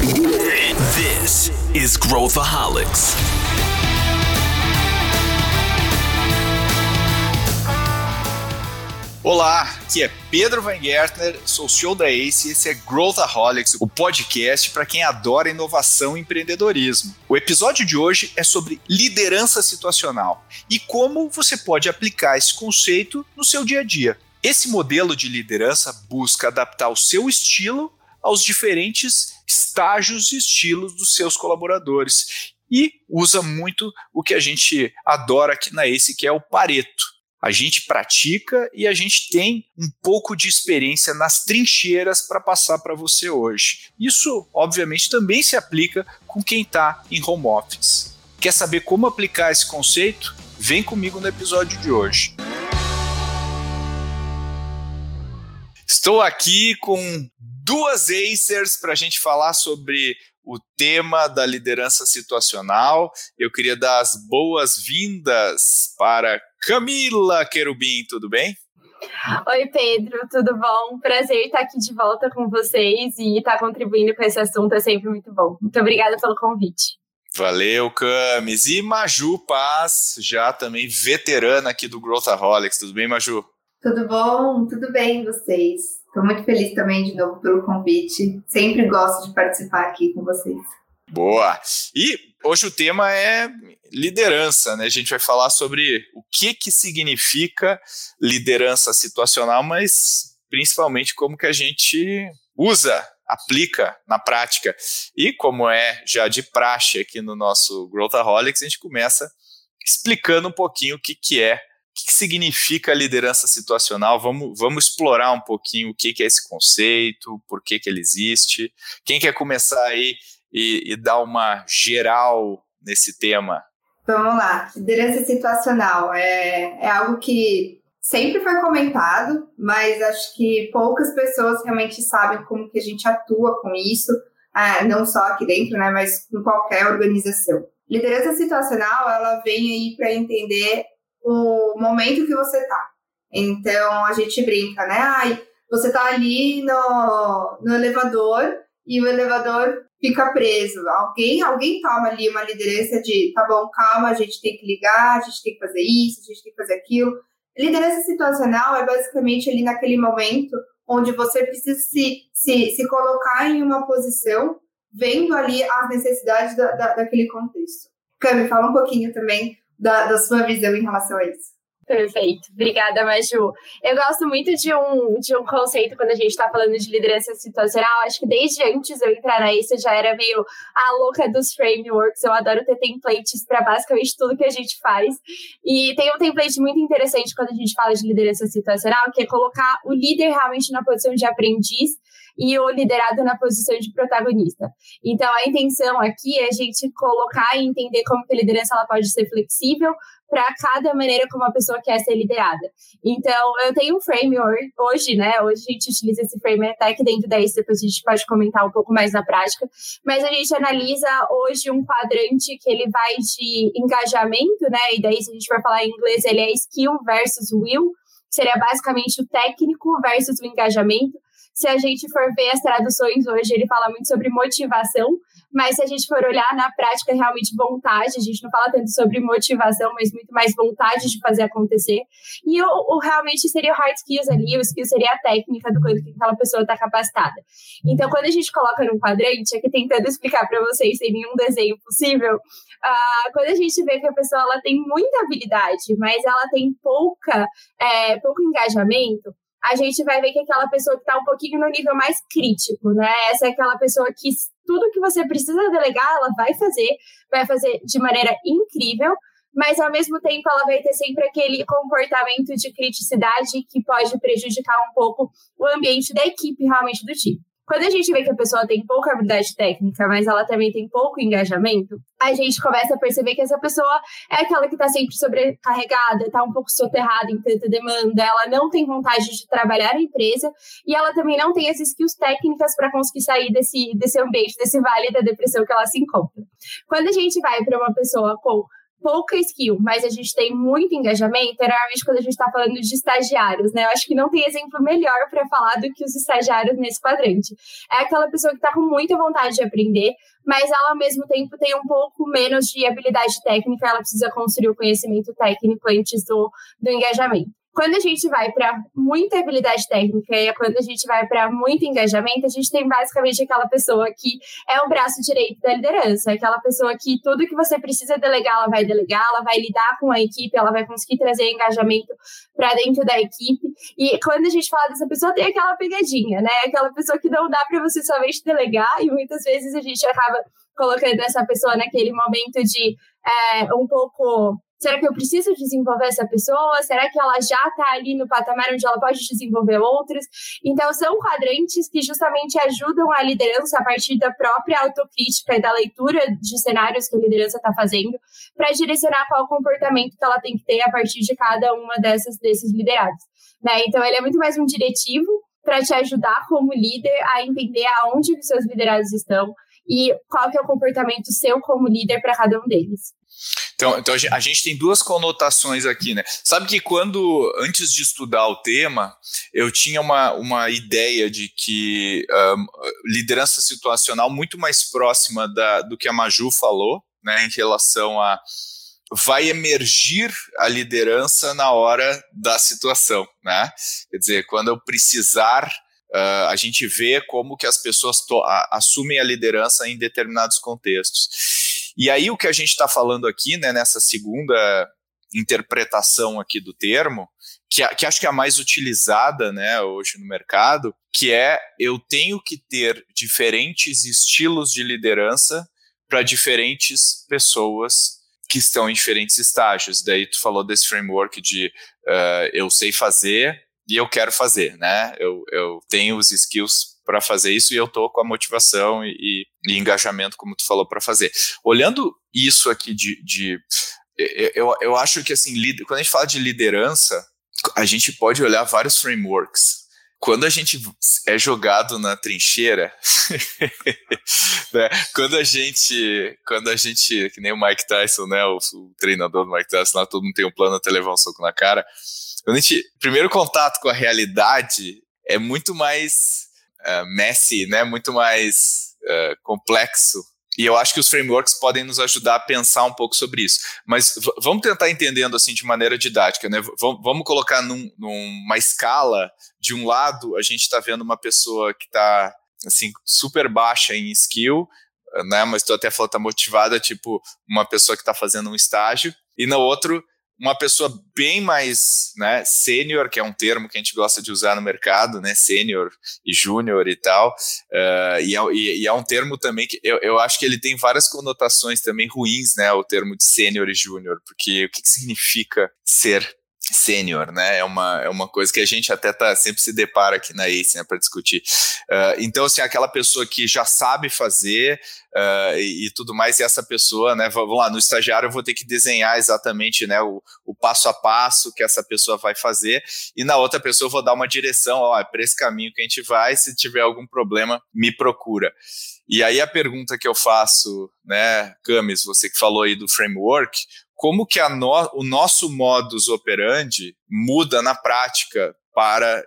This is Growthaholics. Olá, aqui é Pedro Van Gertner, sou CEO da ACE e esse é Growthaholics, o podcast para quem adora inovação e empreendedorismo. O episódio de hoje é sobre liderança situacional e como você pode aplicar esse conceito no seu dia a dia. Esse modelo de liderança busca adaptar o seu estilo aos diferentes estágios e estilos dos seus colaboradores e usa muito o que a gente adora aqui na ACE, que é o Pareto. A gente pratica e a gente tem um pouco de experiência nas trincheiras para passar para você hoje. Isso, obviamente, também se aplica com quem está em home office. Quer saber como aplicar esse conceito? Vem comigo no episódio de hoje. Estou aqui com duas Acers para a gente falar sobre o tema da liderança situacional. Eu queria dar as boas-vindas para Camila Querubim, tudo bem? Oi, Pedro, tudo bom? Prazer estar aqui de volta com vocês e estar contribuindo com esse assunto é sempre muito bom. Muito obrigada pelo convite. Valeu, Camis. E Maju Paz, já também veterana aqui do Growthaholics. Tudo bem, Maju? Tudo bom? Tudo bem, vocês? Estou muito feliz também de novo pelo convite. Sempre gosto de participar aqui com vocês. Boa! E hoje o tema é liderança, né? A gente vai falar sobre o que que significa liderança situacional, mas principalmente como que a gente usa, aplica na prática. E como é já de praxe aqui no nosso Growthaholics, a gente começa explicando um pouquinho o que que é que significa liderança situacional? Vamos, vamos explorar um pouquinho o que, que é esse conceito, por que, que ele existe. Quem quer começar aí e, e dar uma geral nesse tema? Vamos lá. Liderança situacional é, é algo que sempre foi comentado, mas acho que poucas pessoas realmente sabem como que a gente atua com isso, ah, não só aqui dentro, né, mas em qualquer organização. Liderança situacional, ela vem aí para entender o momento que você tá. Então a gente brinca, né? Ai, você tá ali no, no elevador e o elevador fica preso. Alguém, alguém toma ali uma liderança de tá bom, calma, a gente tem que ligar, a gente tem que fazer isso, a gente tem que fazer aquilo. Liderança situacional é basicamente ali naquele momento onde você precisa se, se, se colocar em uma posição, vendo ali as necessidades da, da, daquele contexto. Cami, fala um pouquinho também da, da sua visão em relação a isso. Perfeito. Obrigada, Maju. Eu gosto muito de um, de um conceito quando a gente está falando de liderança situacional. Acho que desde antes eu entrar na eu já era meio a louca dos frameworks. Eu adoro ter templates para basicamente tudo que a gente faz. E tem um template muito interessante quando a gente fala de liderança situacional, que é colocar o líder realmente na posição de aprendiz e o liderado na posição de protagonista. Então, a intenção aqui é a gente colocar e entender como que a liderança ela pode ser flexível para cada maneira como a pessoa quer ser liderada. Então, eu tenho um framework hoje, né? Hoje a gente utiliza esse framework até que dentro da isso, depois a gente pode comentar um pouco mais na prática, mas a gente analisa hoje um quadrante que ele vai de engajamento, né? E daí, se a gente for falar em inglês, ele é skill versus will, seria basicamente o técnico versus o engajamento. Se a gente for ver as traduções hoje, ele fala muito sobre motivação, mas se a gente for olhar na prática, realmente vontade, a gente não fala tanto sobre motivação, mas muito mais vontade de fazer acontecer. E o, o realmente seria o hard skills ali, o skill seria a técnica do quanto que aquela pessoa está capacitada. Então, quando a gente coloca num quadrante, aqui tentando explicar para vocês sem nenhum desenho possível, uh, quando a gente vê que a pessoa ela tem muita habilidade, mas ela tem pouca, é, pouco engajamento, a gente vai ver que aquela pessoa que está um pouquinho no nível mais crítico, né? Essa é aquela pessoa que tudo que você precisa delegar, ela vai fazer, vai fazer de maneira incrível, mas ao mesmo tempo ela vai ter sempre aquele comportamento de criticidade que pode prejudicar um pouco o ambiente da equipe realmente do time. Quando a gente vê que a pessoa tem pouca habilidade técnica, mas ela também tem pouco engajamento, a gente começa a perceber que essa pessoa é aquela que está sempre sobrecarregada, está um pouco soterrada em tanta demanda, ela não tem vontade de trabalhar na empresa e ela também não tem as skills técnicas para conseguir sair desse, desse ambiente, desse vale da depressão que ela se encontra. Quando a gente vai para uma pessoa com pouca skill, mas a gente tem muito engajamento, normalmente quando a gente está falando de estagiários, né? Eu acho que não tem exemplo melhor para falar do que os estagiários nesse quadrante. É aquela pessoa que está com muita vontade de aprender, mas ela ao mesmo tempo tem um pouco menos de habilidade técnica, ela precisa construir o conhecimento técnico antes do, do engajamento. Quando a gente vai para muita habilidade técnica e quando a gente vai para muito engajamento, a gente tem basicamente aquela pessoa que é o braço direito da liderança, aquela pessoa que tudo que você precisa delegar, ela vai delegar, ela vai lidar com a equipe, ela vai conseguir trazer engajamento para dentro da equipe. E quando a gente fala dessa pessoa, tem aquela pegadinha, né? Aquela pessoa que não dá para você somente delegar e muitas vezes a gente acaba colocando essa pessoa naquele momento de é, um pouco Será que eu preciso desenvolver essa pessoa? Será que ela já está ali no patamar onde ela pode desenvolver outras? Então, são quadrantes que justamente ajudam a liderança a partir da própria autocrítica e da leitura de cenários que a liderança está fazendo, para direcionar qual comportamento que ela tem que ter a partir de cada uma dessas, desses liderados. Né? Então, ele é muito mais um diretivo para te ajudar como líder a entender aonde os seus liderados estão e qual que é o comportamento seu como líder para cada um deles. Então, então a gente tem duas conotações aqui, né? Sabe que quando, antes de estudar o tema, eu tinha uma, uma ideia de que um, liderança situacional muito mais próxima da, do que a Maju falou, né, em relação a vai emergir a liderança na hora da situação, né? Quer dizer, quando eu precisar Uh, a gente vê como que as pessoas a, assumem a liderança em determinados contextos. E aí o que a gente está falando aqui, né, nessa segunda interpretação aqui do termo, que, que acho que é a mais utilizada, né, hoje no mercado, que é eu tenho que ter diferentes estilos de liderança para diferentes pessoas que estão em diferentes estágios. Daí tu falou desse framework de uh, eu sei fazer, e eu quero fazer, né? Eu, eu tenho os skills para fazer isso e eu tô com a motivação e, e engajamento, como tu falou, para fazer. Olhando isso aqui de, de eu, eu acho que assim, quando a gente fala de liderança, a gente pode olhar vários frameworks. Quando a gente é jogado na trincheira, né? quando a gente, quando a gente, que nem o Mike Tyson, né, o, o treinador do Mike Tyson, lá todo mundo tem um plano até levar um soco na cara. Quando a gente, primeiro contato com a realidade é muito mais uh, messy, né? Muito mais uh, complexo. E eu acho que os frameworks podem nos ajudar a pensar um pouco sobre isso. Mas vamos tentar entendendo assim de maneira didática, né? V vamos colocar num, numa escala. De um lado, a gente está vendo uma pessoa que está assim super baixa em skill, né? Mas tu até falou tá motivada, tipo uma pessoa que está fazendo um estágio. E no outro, uma pessoa bem mais né, sênior, que é um termo que a gente gosta de usar no mercado, né, sênior e júnior e tal, uh, e, é, e, é, um termo também que eu, eu acho que ele tem várias conotações também ruins, né, o termo de sênior e júnior, porque o que, que significa ser sênior, né? É uma, é uma coisa que a gente até tá, sempre se depara aqui na ACE né, para discutir. Uh, então, assim, aquela pessoa que já sabe fazer uh, e, e, tudo mais, e essa pessoa, né? Vamos lá, no estagiário eu vou ter que desenhar exatamente né, o, o passo a passo que essa pessoa vai fazer, e na outra pessoa eu vou dar uma direção, ó, é para esse caminho que a gente vai, se tiver algum problema, me procura. E aí a pergunta que eu faço, né, Camis, você que falou aí do framework, como que no, o nosso modus operandi muda na prática para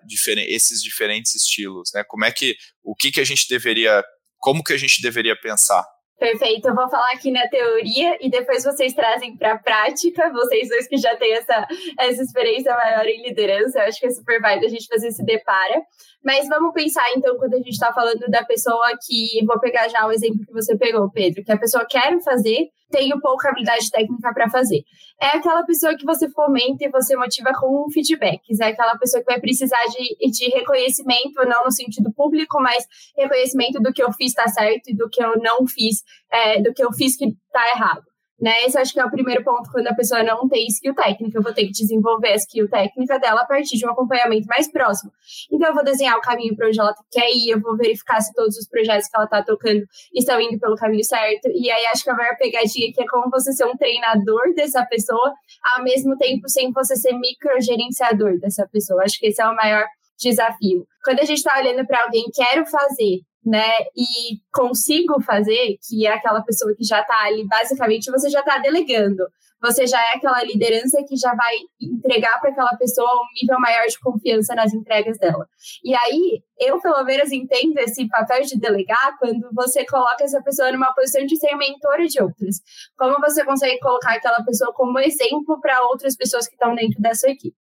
esses diferentes estilos, né? Como é que o que que a gente deveria, como que a gente deveria pensar? Perfeito, eu vou falar aqui na teoria e depois vocês trazem para a prática, vocês dois que já têm essa, essa experiência maior em liderança, eu acho que é super válido a gente fazer esse depara. Mas vamos pensar, então, quando a gente está falando da pessoa que. Vou pegar já o exemplo que você pegou, Pedro, que a pessoa quer fazer, tem pouca habilidade técnica para fazer. É aquela pessoa que você fomenta e você motiva com feedbacks. É aquela pessoa que vai precisar de, de reconhecimento, não no sentido público, mas reconhecimento do que eu fiz está certo e do que eu não fiz, é, do que eu fiz que está errado. Né? Esse acho que é o primeiro ponto quando a pessoa não tem skill técnica. Eu vou ter que desenvolver a skill técnica dela a partir de um acompanhamento mais próximo. Então, eu vou desenhar o caminho para onde ela quer ir, eu vou verificar se todos os projetos que ela está tocando estão indo pelo caminho certo. E aí, acho que a maior pegadinha que é como você ser um treinador dessa pessoa, ao mesmo tempo sem você ser microgerenciador dessa pessoa. Acho que esse é o maior desafio. Quando a gente está olhando para alguém, quero fazer, né, e consigo fazer, que é aquela pessoa que já está ali, basicamente você já está delegando. você já é aquela liderança que já vai entregar para aquela pessoa um nível maior de confiança nas entregas dela. E aí, eu pelo menos entendo esse papel de delegar quando você coloca essa pessoa numa posição de ser mentora de outras. Como você consegue colocar aquela pessoa como exemplo para outras pessoas que estão dentro da sua equipe?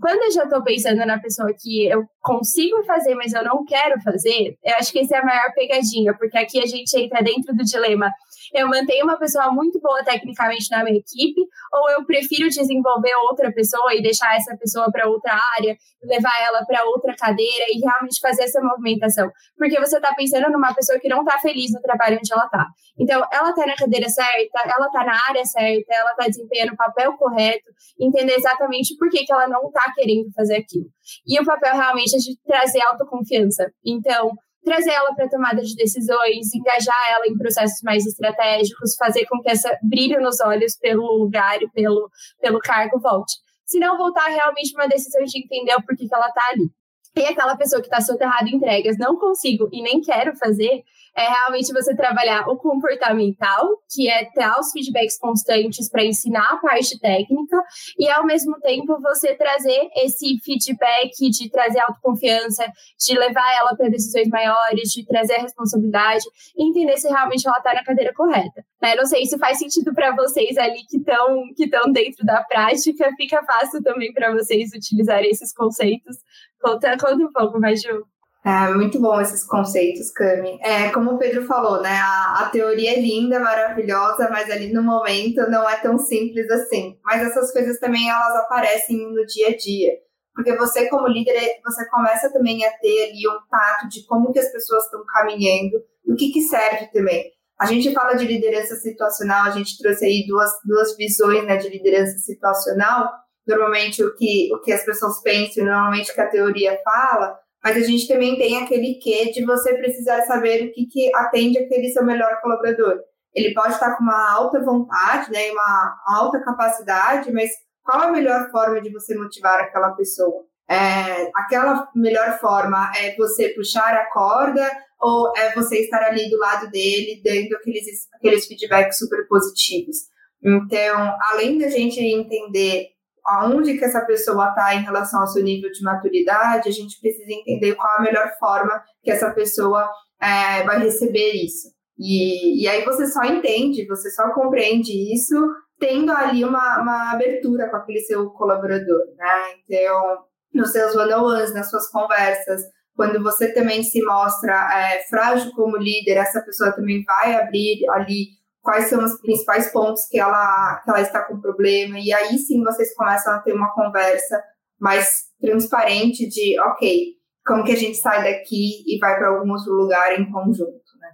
Quando eu já estou pensando na pessoa que eu consigo fazer, mas eu não quero fazer, eu acho que essa é a maior pegadinha, porque aqui a gente entra dentro do dilema eu mantenho uma pessoa muito boa tecnicamente na minha equipe, ou eu prefiro desenvolver outra pessoa e deixar essa pessoa para outra área, levar ela para outra cadeira e realmente fazer essa movimentação. Porque você está pensando numa pessoa que não está feliz no trabalho onde ela está. Então, ela está na cadeira certa, ela está na área certa, ela está desempenhando o papel correto, entender exatamente por que, que ela não está querendo fazer aquilo. E o papel realmente é de trazer autoconfiança. Então, trazer ela para tomada de decisões, engajar ela em processos mais estratégicos, fazer com que essa brilho nos olhos pelo lugar e pelo, pelo cargo volte. Se não voltar realmente uma decisão de entender o porquê que ela está ali. E aquela pessoa que está soterrada em entregas, não consigo e nem quero fazer, é realmente você trabalhar o comportamental, que é ter os feedbacks constantes para ensinar a parte técnica, e ao mesmo tempo você trazer esse feedback de trazer autoconfiança, de levar ela para decisões maiores, de trazer a responsabilidade, e entender se realmente ela está na cadeira correta. Né? Não sei se faz sentido para vocês ali que estão que dentro da prática, fica fácil também para vocês utilizarem esses conceitos. Conta, conta um pouco, Maju. É, muito bom esses conceitos, Cami. É, como o Pedro falou, né? A, a, teoria é linda, maravilhosa, mas ali no momento não é tão simples assim. Mas essas coisas também elas aparecem no dia a dia. Porque você, como líder, você começa também a ter ali um tato de como que as pessoas estão caminhando e o que, que serve também. A gente fala de liderança situacional, a gente trouxe aí duas, duas visões né, de liderança situacional. Normalmente o que, o que as pessoas pensam, normalmente o que a teoria fala, mas a gente também tem aquele quê de você precisar saber o que, que atende aquele seu melhor colaborador. Ele pode estar com uma alta vontade, né, uma alta capacidade, mas qual a melhor forma de você motivar aquela pessoa? É, aquela melhor forma é você puxar a corda ou é você estar ali do lado dele, dando aqueles, aqueles feedbacks super positivos? Então, além da gente entender aonde que essa pessoa está em relação ao seu nível de maturidade, a gente precisa entender qual a melhor forma que essa pessoa é, vai receber isso. E, e aí você só entende, você só compreende isso tendo ali uma, uma abertura com aquele seu colaborador, né? Então, nos seus one-on-ones, nas suas conversas, quando você também se mostra é, frágil como líder, essa pessoa também vai abrir ali quais são os principais pontos que ela, que ela está com problema, e aí sim vocês começam a ter uma conversa mais transparente de, ok, como que a gente sai daqui e vai para algum outro lugar em conjunto, né?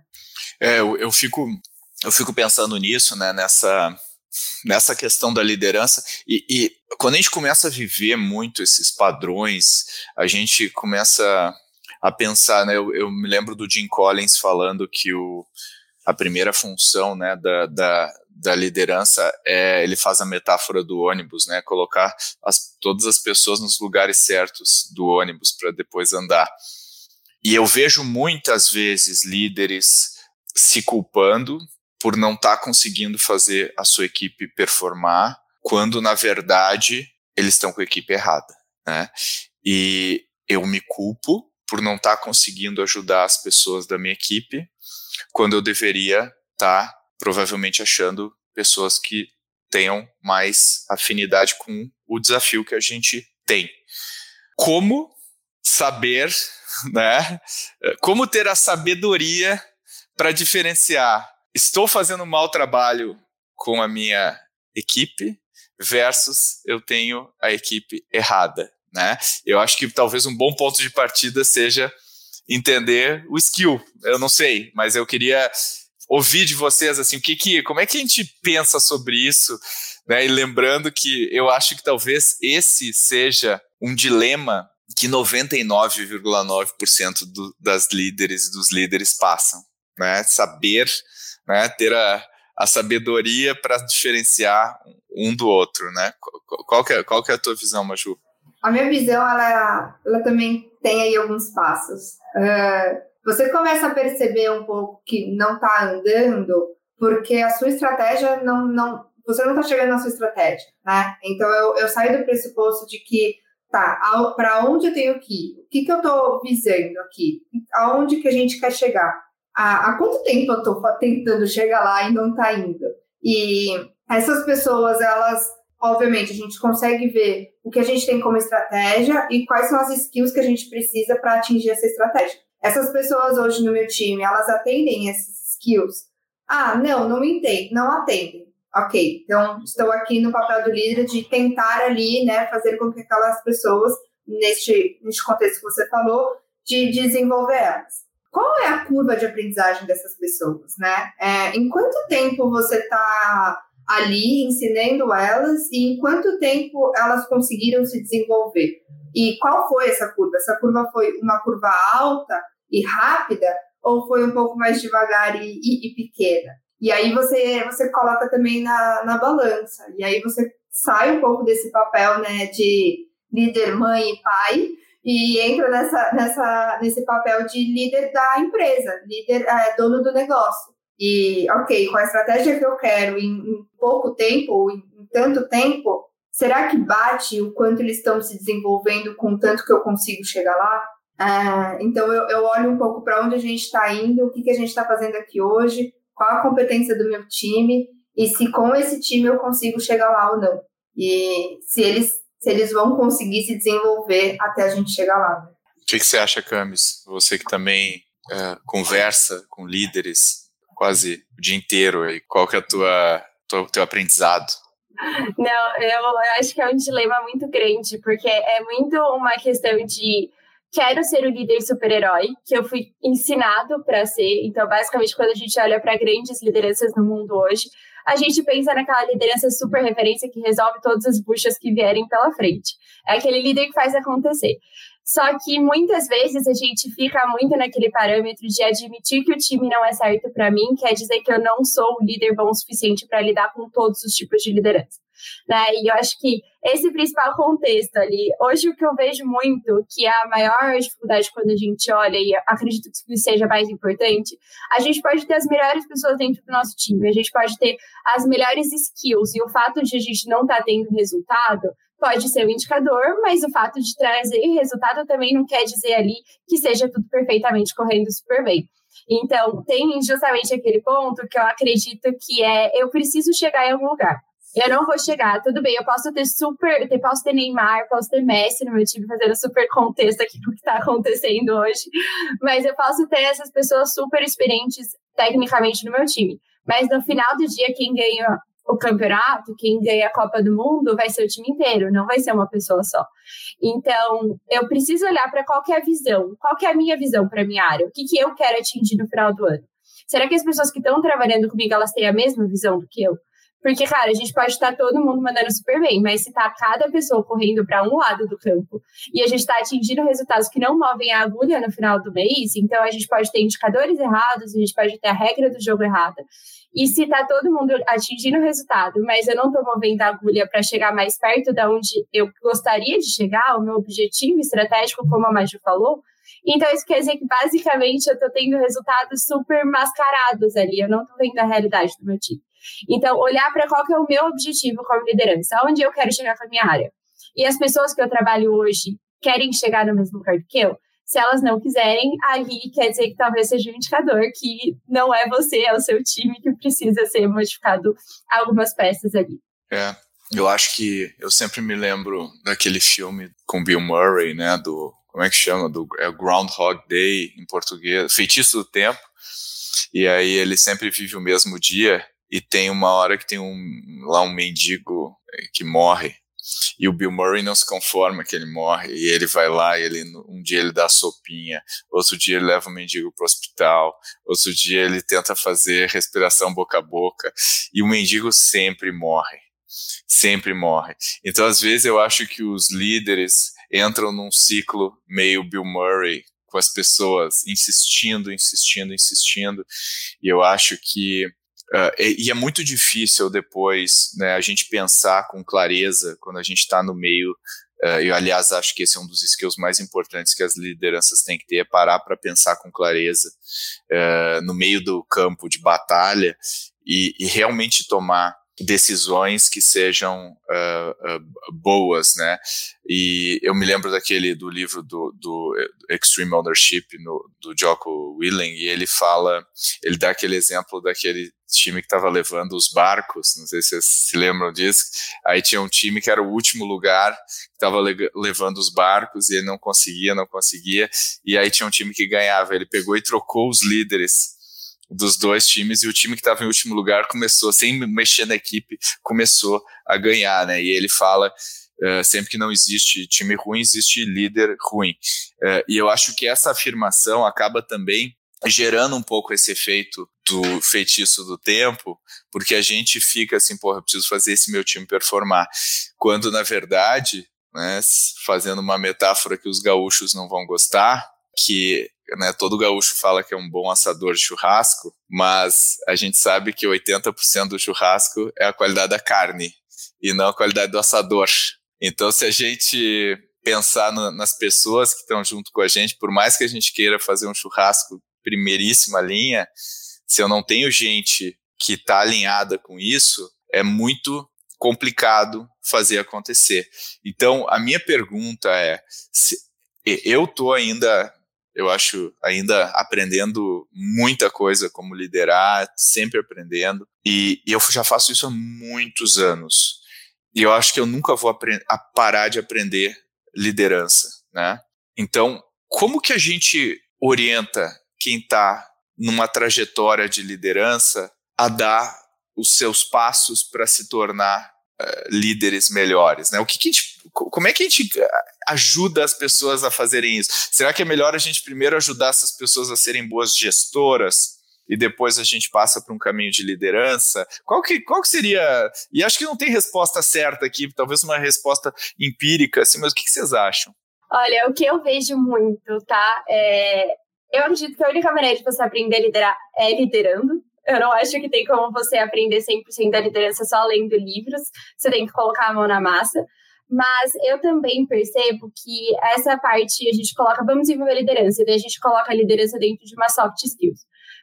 É, eu, eu fico eu fico pensando nisso, né, nessa nessa questão da liderança e, e, quando a gente começa a viver muito esses padrões, a gente começa a pensar, né, eu, eu me lembro do Jim Collins falando que o a primeira função né, da, da, da, liderança é ele faz a metáfora do ônibus, né, colocar as, todas as pessoas nos lugares certos do ônibus para depois andar. E eu vejo muitas vezes líderes se culpando por não estar tá conseguindo fazer a sua equipe performar, quando na verdade eles estão com a equipe errada, né? E eu me culpo por não estar tá conseguindo ajudar as pessoas da minha equipe quando eu deveria estar tá, provavelmente achando pessoas que tenham mais afinidade com o desafio que a gente tem. Como saber, né? Como ter a sabedoria para diferenciar estou fazendo um mau trabalho com a minha equipe versus eu tenho a equipe errada, né? Eu acho que talvez um bom ponto de partida seja entender o skill. Eu não sei, mas eu queria ouvir de vocês assim, o que que, como é que a gente pensa sobre isso, né? E lembrando que eu acho que talvez esse seja um dilema que 99,9% das líderes e dos líderes passam, né? Saber, né? Ter a, a sabedoria para diferenciar um do outro, né? Qual que é, qual que é a tua visão, Maju? A minha visão, ela, ela também tem aí alguns passos. Uh, você começa a perceber um pouco que não está andando porque a sua estratégia não, não você não está chegando na sua estratégia, né? Então eu, eu saio do pressuposto de que tá, para onde eu tenho que ir? O que, que eu estou visando aqui? Aonde que a gente quer chegar? Há, há quanto tempo eu estou tentando chegar lá e não está indo? E essas pessoas, elas, obviamente, a gente consegue ver o que a gente tem como estratégia e quais são as skills que a gente precisa para atingir essa estratégia. Essas pessoas hoje no meu time, elas atendem esses skills? Ah, não, não entendo, não atendem. Ok, então estou aqui no papel do líder de tentar ali, né, fazer com que aquelas pessoas, neste, neste contexto que você falou, de desenvolver elas. Qual é a curva de aprendizagem dessas pessoas, né? É, em quanto tempo você está ali ensinando elas e em quanto tempo elas conseguiram se desenvolver? E qual foi essa curva? Essa curva foi uma curva alta e rápida ou foi um pouco mais devagar e, e, e pequena? E aí você, você coloca também na, na balança. E aí você sai um pouco desse papel né, de líder, mãe e pai e entra nessa, nessa, nesse papel de líder da empresa, líder é, dono do negócio. E, ok, com a estratégia que eu quero em, em pouco tempo, ou em, em tanto tempo, será que bate o quanto eles estão se desenvolvendo com o tanto que eu consigo chegar lá? É, então, eu, eu olho um pouco para onde a gente está indo, o que, que a gente está fazendo aqui hoje, qual a competência do meu time e se com esse time eu consigo chegar lá ou não. E se eles, se eles vão conseguir se desenvolver até a gente chegar lá. Né? O que, que, você acha, Camis? Você que também é, conversa com líderes quase o dia inteiro, e qual que é o tua, tua, teu aprendizado? Não, eu acho que é um dilema muito grande, porque é muito uma questão de quero ser o líder super-herói, que eu fui ensinado para ser. Então, basicamente, quando a gente olha para grandes lideranças no mundo hoje, a gente pensa naquela liderança super referência que resolve todas as buchas que vierem pela frente. É aquele líder que faz acontecer. Só que muitas vezes a gente fica muito naquele parâmetro de admitir que o time não é certo para mim, quer dizer que eu não sou o líder bom o suficiente para lidar com todos os tipos de liderança. Né? E eu acho que esse principal contexto ali, hoje o que eu vejo muito, que é a maior dificuldade quando a gente olha, e acredito que isso seja mais importante, a gente pode ter as melhores pessoas dentro do nosso time, a gente pode ter as melhores skills, e o fato de a gente não estar tá tendo resultado pode ser um indicador, mas o fato de trazer resultado também não quer dizer ali que seja tudo perfeitamente correndo super bem. Então, tem justamente aquele ponto que eu acredito que é eu preciso chegar em algum lugar. Eu não vou chegar, tudo bem, eu posso ter super, eu posso ter Neymar, posso ter Messi no meu time fazendo super contexto aqui com o que está acontecendo hoje, mas eu posso ter essas pessoas super experientes tecnicamente no meu time. Mas no final do dia, quem ganha o campeonato, quem ganha a Copa do Mundo vai ser o time inteiro, não vai ser uma pessoa só. Então, eu preciso olhar para qual é a visão, qual é a minha visão para a minha área, o que, que eu quero atingir no final do ano. Será que as pessoas que estão trabalhando comigo, elas têm a mesma visão do que eu? Porque, cara, a gente pode estar todo mundo mandando super bem, mas se tá cada pessoa correndo para um lado do campo e a gente está atingindo resultados que não movem a agulha no final do mês, então a gente pode ter indicadores errados, a gente pode ter a regra do jogo errada. E se tá todo mundo atingindo o resultado, mas eu não estou movendo a agulha para chegar mais perto da onde eu gostaria de chegar, o meu objetivo estratégico, como a Maju falou, então isso quer dizer que basicamente eu estou tendo resultados super mascarados ali, eu não estou vendo a realidade do meu time. Então, olhar para qual que é o meu objetivo como liderança, onde eu quero chegar com a minha área. E as pessoas que eu trabalho hoje querem chegar no mesmo lugar que eu, se elas não quiserem, ali quer dizer que talvez seja um indicador que não é você, é o seu time que precisa ser modificado algumas peças ali. É, eu acho que eu sempre me lembro daquele filme com Bill Murray, né, do como é que chama, do é Groundhog Day em português, Feitiço do Tempo. E aí ele sempre vive o mesmo dia e tem uma hora que tem um lá um mendigo eh, que morre. E o Bill Murray não se conforma que ele morre. E ele vai lá e ele um dia ele dá sopinha, outro dia ele leva o mendigo para o hospital, outro dia ele tenta fazer respiração boca a boca. E o mendigo sempre morre, sempre morre. Então às vezes eu acho que os líderes entram num ciclo meio Bill Murray com as pessoas insistindo, insistindo, insistindo. E eu acho que Uh, e, e, é muito difícil depois né, a gente pensar com clareza quando a gente está no meio. Uh, eu, aliás, acho que esse é um dos skills mais importantes que as lideranças têm que ter: é parar para pensar com clareza uh, no meio do campo de batalha e, e realmente tomar decisões que sejam uh, uh, boas, né? E eu me lembro daquele do livro do, do Extreme Ownership no, do Jocko Willing e ele fala, ele dá aquele exemplo daquele time que estava levando os barcos, não sei se vocês se lembram disso. Aí tinha um time que era o último lugar que estava le levando os barcos e ele não conseguia, não conseguia. E aí tinha um time que ganhava. Ele pegou e trocou os líderes dos dois times e o time que estava em último lugar começou, sem mexer na equipe, começou a ganhar, né? E ele fala uh, sempre que não existe time ruim, existe líder ruim. Uh, e eu acho que essa afirmação acaba também gerando um pouco esse efeito do feitiço do tempo, porque a gente fica assim, porra, eu preciso fazer esse meu time performar. Quando, na verdade, né, fazendo uma metáfora que os gaúchos não vão gostar, que né, todo gaúcho fala que é um bom assador de churrasco, mas a gente sabe que 80% do churrasco é a qualidade da carne e não a qualidade do assador. Então, se a gente pensar no, nas pessoas que estão junto com a gente, por mais que a gente queira fazer um churrasco primeiríssima linha, se eu não tenho gente que está alinhada com isso, é muito complicado fazer acontecer. Então, a minha pergunta é: eu estou ainda eu acho ainda aprendendo muita coisa como liderar, sempre aprendendo. E, e, eu já faço isso há muitos anos. E eu acho que eu nunca vou parar de aprender liderança, né? Então, como que a gente orienta quem está numa trajetória de liderança a dar os seus passos para se tornar uh, líderes melhores, né? O que, que gente como é que a gente eh, ajuda as pessoas a fazerem isso? Será que é melhor a gente primeiro ajudar essas pessoas a serem boas gestoras e depois a gente passa para um caminho de liderança? Qual que, qual que seria? E acho que não tem resposta certa aqui, talvez uma resposta empírica, assim, mas o que, que vocês acham? Olha, o que eu vejo muito, tá? É... Eu acredito que a única maneira de você aprender a liderar é liderando. Eu não acho que tem como você aprender 100% da liderança só lendo livros. Você tem que colocar a mão na massa. Mas eu também percebo que essa parte a gente coloca, vamos desenvolver liderança, e daí a gente coloca a liderança dentro de uma soft skills.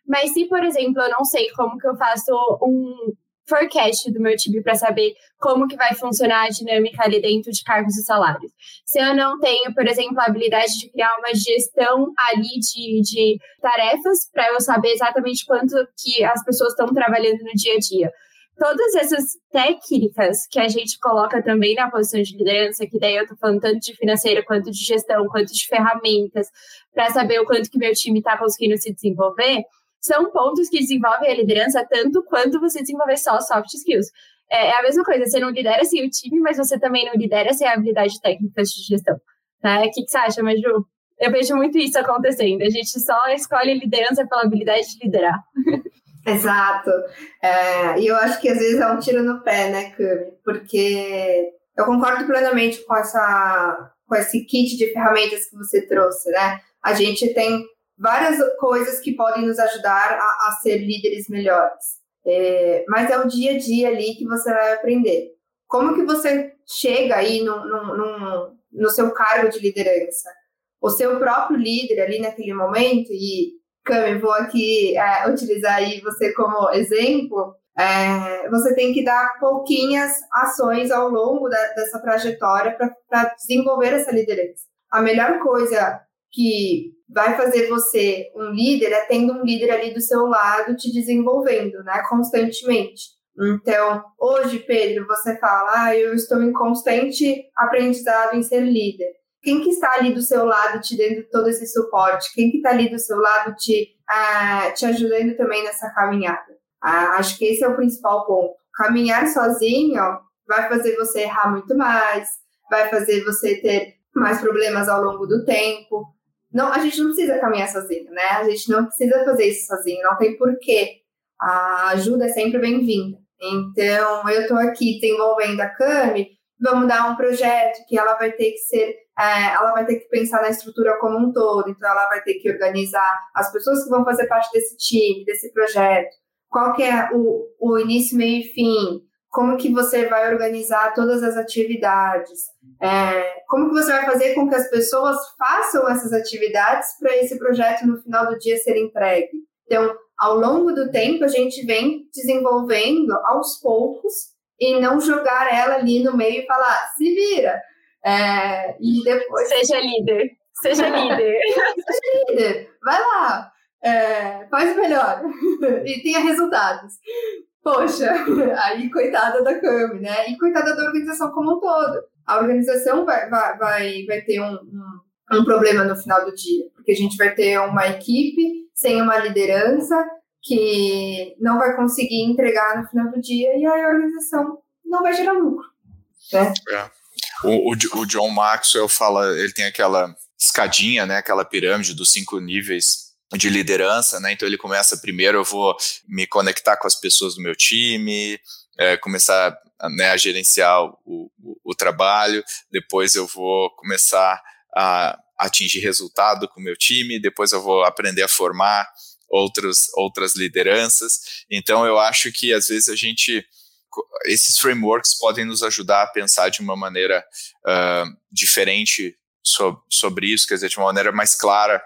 Mas se, por exemplo, eu não sei como que eu faço um forecast do meu time para saber como que vai funcionar a dinâmica ali dentro de cargos e salários. Se eu não tenho, por exemplo, a habilidade de criar uma gestão ali de, de tarefas para eu saber exatamente quanto que as pessoas estão trabalhando no dia a dia todas essas técnicas que a gente coloca também na posição de liderança, que daí eu tô falando tanto de financeira, quanto de gestão, quanto de ferramentas, para saber o quanto que meu time está conseguindo se desenvolver, são pontos que desenvolvem a liderança tanto quanto você desenvolver só soft skills. É, é a mesma coisa, você não lidera sem o time, mas você também não lidera sem a habilidade técnica de gestão. Né? O que, que você acha, Maju? Eu vejo muito isso acontecendo. A gente só escolhe liderança pela habilidade de liderar. Exato. É, e eu acho que às vezes é um tiro no pé, né, Cami? Porque eu concordo plenamente com, essa, com esse kit de ferramentas que você trouxe, né? A gente tem várias coisas que podem nos ajudar a, a ser líderes melhores. É, mas é o dia a dia ali que você vai aprender. Como que você chega aí no, no, no, no seu cargo de liderança? O seu próprio líder ali naquele momento, e Cami, vou aqui é, utilizar aí você como exemplo. É, você tem que dar pouquinhas ações ao longo da, dessa trajetória para desenvolver essa liderança. A melhor coisa que vai fazer você um líder é tendo um líder ali do seu lado te desenvolvendo, né, constantemente. Então, hoje, Pedro, você fala, ah, eu estou em constante aprendizado em ser líder quem que está ali do seu lado te dando todo esse suporte? Quem que está ali do seu lado te, uh, te ajudando também nessa caminhada? Uh, acho que esse é o principal ponto. Caminhar sozinho vai fazer você errar muito mais, vai fazer você ter mais problemas ao longo do tempo. Não, a gente não precisa caminhar sozinho, né? A gente não precisa fazer isso sozinho, não tem porquê. A ajuda é sempre bem-vinda. Então, eu estou aqui desenvolvendo a Cami, vamos dar um projeto que ela vai ter que ser é, ela vai ter que pensar na estrutura como um todo, então ela vai ter que organizar as pessoas que vão fazer parte desse time, desse projeto, qual que é o, o início, meio e fim, como que você vai organizar todas as atividades, é, como que você vai fazer com que as pessoas façam essas atividades para esse projeto no final do dia ser entregue. Então, ao longo do tempo, a gente vem desenvolvendo aos poucos e não jogar ela ali no meio e falar, se vira. É, e depois. Seja líder. Seja líder. Seja líder. Vai lá. É, faz melhor. e tenha resultados. Poxa, aí coitada da Cami, né? E coitada da organização como um todo. A organização vai, vai, vai, vai ter um, um, um problema no final do dia, porque a gente vai ter uma equipe sem uma liderança que não vai conseguir entregar no final do dia e a organização não vai gerar lucro. Né? É. O, o, o, John Maxwell fala, ele tem aquela escadinha, né, aquela pirâmide dos cinco níveis de liderança, né? Então ele começa primeiro, eu vou me conectar com as pessoas do meu time, é, começar né, a gerenciar o, o, o, trabalho, depois eu vou começar a atingir resultado com o meu time, depois eu vou aprender a formar outros, outras lideranças. Então, eu acho que às vezes a gente. Esses frameworks podem nos ajudar a pensar de uma maneira uh, diferente so, sobre isso, quer dizer, de uma maneira mais clara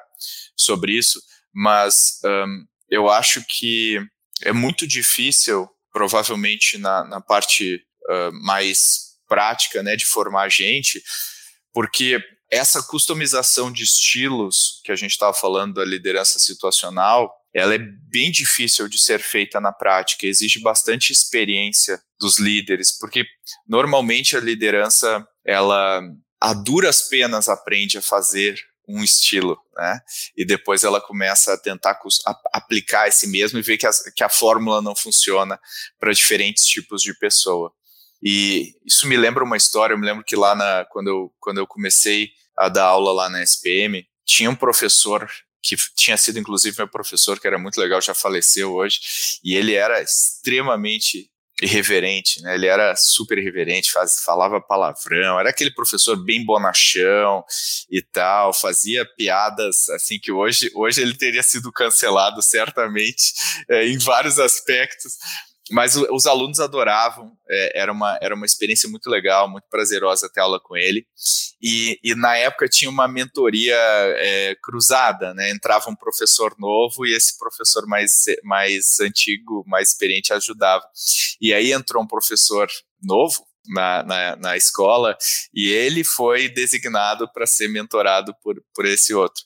sobre isso, mas um, eu acho que é muito difícil, provavelmente na, na parte uh, mais prática, né, de formar gente, porque essa customização de estilos que a gente estava falando da liderança situacional, ela é bem difícil de ser feita na prática, exige bastante experiência dos líderes, porque normalmente a liderança, ela a duras penas aprende a fazer um estilo, né? E depois ela começa a tentar a, aplicar esse mesmo e ver que a, que a fórmula não funciona para diferentes tipos de pessoa. E isso me lembra uma história, eu me lembro que lá na, quando, eu, quando eu comecei a dar aula lá na SPM, tinha um professor que tinha sido inclusive meu professor, que era muito legal, já faleceu hoje, e ele era extremamente irreverente, né? Ele era super irreverente, faz, falava palavrão, era aquele professor bem bonachão e tal, fazia piadas assim que hoje, hoje ele teria sido cancelado certamente é, em vários aspectos, mas os alunos adoravam, é, era, uma, era uma experiência muito legal, muito prazerosa ter aula com ele. E, e na época tinha uma mentoria é, cruzada, né? Entrava um professor novo e esse professor mais, mais antigo, mais experiente ajudava. E aí entrou um professor novo, na, na, na, escola e ele foi designado para ser mentorado por, por esse outro,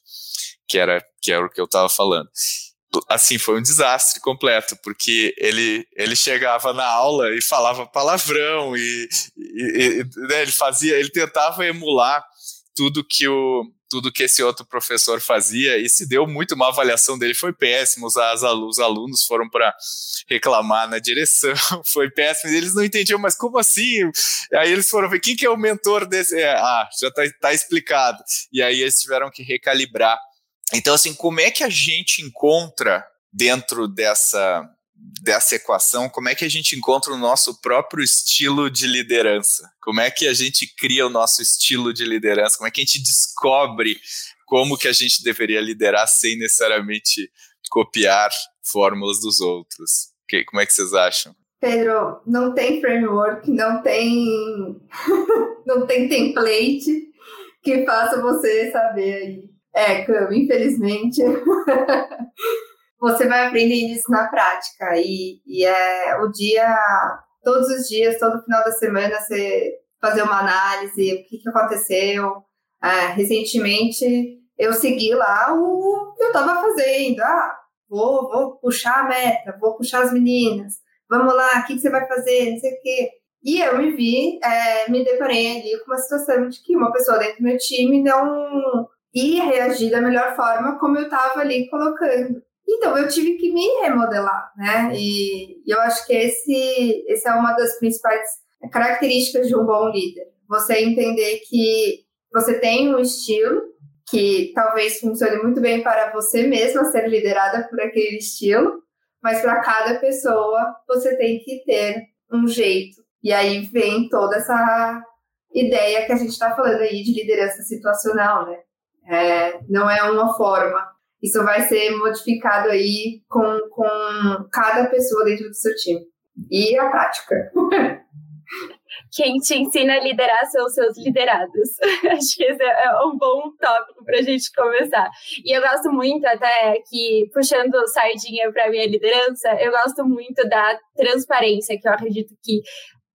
que era, que era o que eu estava falando assim, foi um desastre completo, porque ele, ele chegava na aula e falava palavrão e, e, e né, ele fazia, ele tentava emular tudo que o tudo que esse outro professor fazia e se deu muito uma avaliação dele foi péssimo os, os alunos foram para reclamar na direção foi péssimo eles não entendiam mas como assim? Aí eles foram ver quem que é o mentor desse? É, ah já está tá explicado. E aí eles tiveram que recalibrar então, assim, como é que a gente encontra dentro dessa, dessa equação, como é que a gente encontra o nosso próprio estilo de liderança? Como é que a gente cria o nosso estilo de liderança? Como é que a gente descobre como que a gente deveria liderar sem necessariamente copiar fórmulas dos outros? Que, como é que vocês acham? Pedro, não tem framework, não tem não tem template que faça você saber aí é, Cam, infelizmente. você vai aprendendo isso na prática. E, e é o dia, todos os dias, todo final da semana, você fazer uma análise, o que, que aconteceu. É, recentemente, eu segui lá o que eu estava fazendo. Ah, vou, vou puxar a meta, vou puxar as meninas. Vamos lá, o que, que você vai fazer? Não sei o quê. E eu me vi, é, me deparei ali com uma situação de que uma pessoa dentro do meu time não e reagir da melhor forma como eu estava ali colocando. Então eu tive que me remodelar, né? E, eu acho que esse, esse é uma das principais características de um bom líder. Você entender que você tem um estilo que talvez funcione muito bem para você mesma ser liderada por aquele estilo, mas para cada pessoa você tem que ter um jeito. E aí vem toda essa ideia que a gente está falando aí de liderança situacional, né? É, não é uma forma. Isso vai ser modificado aí com, com cada pessoa dentro do seu time. E a prática. quem te ensina a liderar são os seus liderados. Acho que esse é um bom tópico para a gente começar. E eu gosto muito, até que, puxando sardinha para minha liderança, eu gosto muito da transparência, que eu acredito que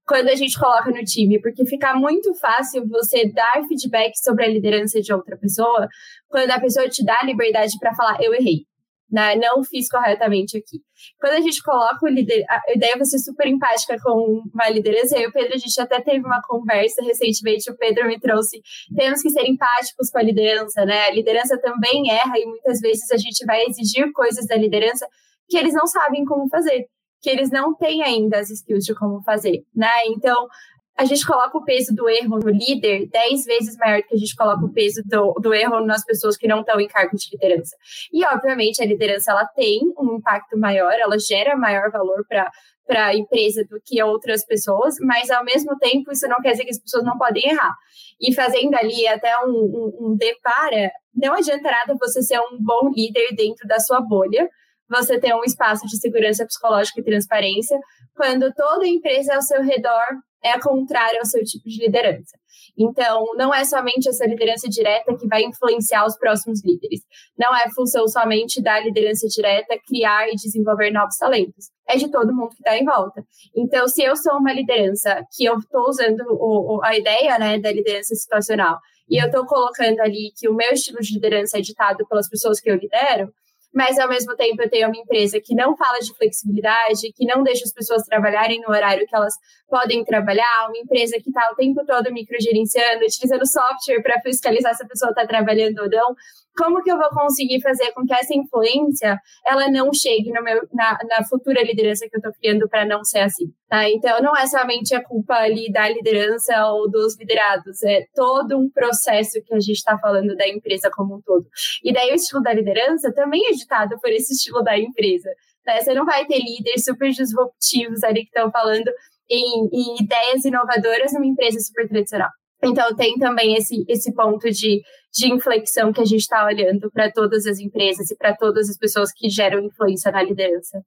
quando a gente coloca no time, porque fica muito fácil você dar feedback sobre a liderança de outra pessoa quando a pessoa te dá a liberdade para falar, eu errei né? Não fiz corretamente aqui. Quando a gente coloca o líder, a ideia é ser super empática com uma liderança. Eu e o Pedro, a gente até teve uma conversa recentemente. O Pedro me trouxe: temos que ser empáticos com a liderança, né? A liderança também erra e muitas vezes a gente vai exigir coisas da liderança que eles não sabem como fazer que eles não têm ainda as skills de como fazer, né? Então, a gente coloca o peso do erro no líder 10 vezes maior do que a gente coloca o peso do, do erro nas pessoas que não estão em cargo de liderança. E, obviamente, a liderança ela tem um impacto maior, ela gera maior valor para para a empresa do que outras pessoas, mas ao mesmo tempo isso não quer dizer que as pessoas não podem errar. E fazendo ali até um, um, um depara, não adianta nada você ser um bom líder dentro da sua bolha, você ter um espaço de segurança psicológica e transparência, quando toda empresa ao seu redor é contrária ao seu tipo de liderança. Então, não é somente essa liderança direta que vai influenciar os próximos líderes. Não é função somente da liderança direta criar e desenvolver novos talentos. É de todo mundo que está em volta. Então, se eu sou uma liderança que eu estou usando o, a ideia né, da liderança situacional e eu estou colocando ali que o meu estilo de liderança é ditado pelas pessoas que eu lidero, mas ao mesmo tempo eu tenho uma empresa que não fala de flexibilidade, que não deixa as pessoas trabalharem no horário que elas podem trabalhar, uma empresa que está o tempo todo microgerenciando, utilizando software para fiscalizar se a pessoa está trabalhando ou não como que eu vou conseguir fazer com que essa influência ela não chegue meu, na, na futura liderança que eu estou criando para não ser assim, tá? Então, não é somente a culpa ali da liderança ou dos liderados, é todo um processo que a gente está falando da empresa como um todo. E daí o estilo da liderança também é ditado por esse estilo da empresa, né? Você não vai ter líderes super disruptivos ali que estão falando em, em ideias inovadoras numa empresa super tradicional. Então, tem também esse, esse ponto de, de inflexão que a gente está olhando para todas as empresas e para todas as pessoas que geram influência na liderança.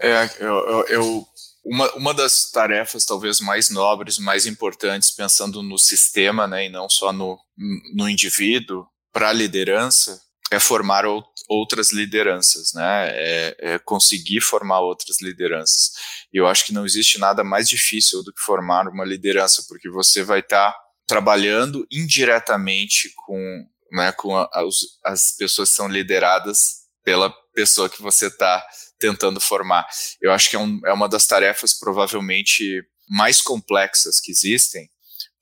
É, eu, eu, uma, uma das tarefas talvez mais nobres, mais importantes, pensando no sistema né, e não só no, no indivíduo, para a liderança, é formar ou, outras lideranças, né? É, é, conseguir formar outras lideranças. E eu acho que não existe nada mais difícil do que formar uma liderança, porque você vai estar tá trabalhando indiretamente com, né, com a, as, as pessoas que são lideradas pela pessoa que você está tentando formar. Eu acho que é, um, é uma das tarefas provavelmente mais complexas que existem,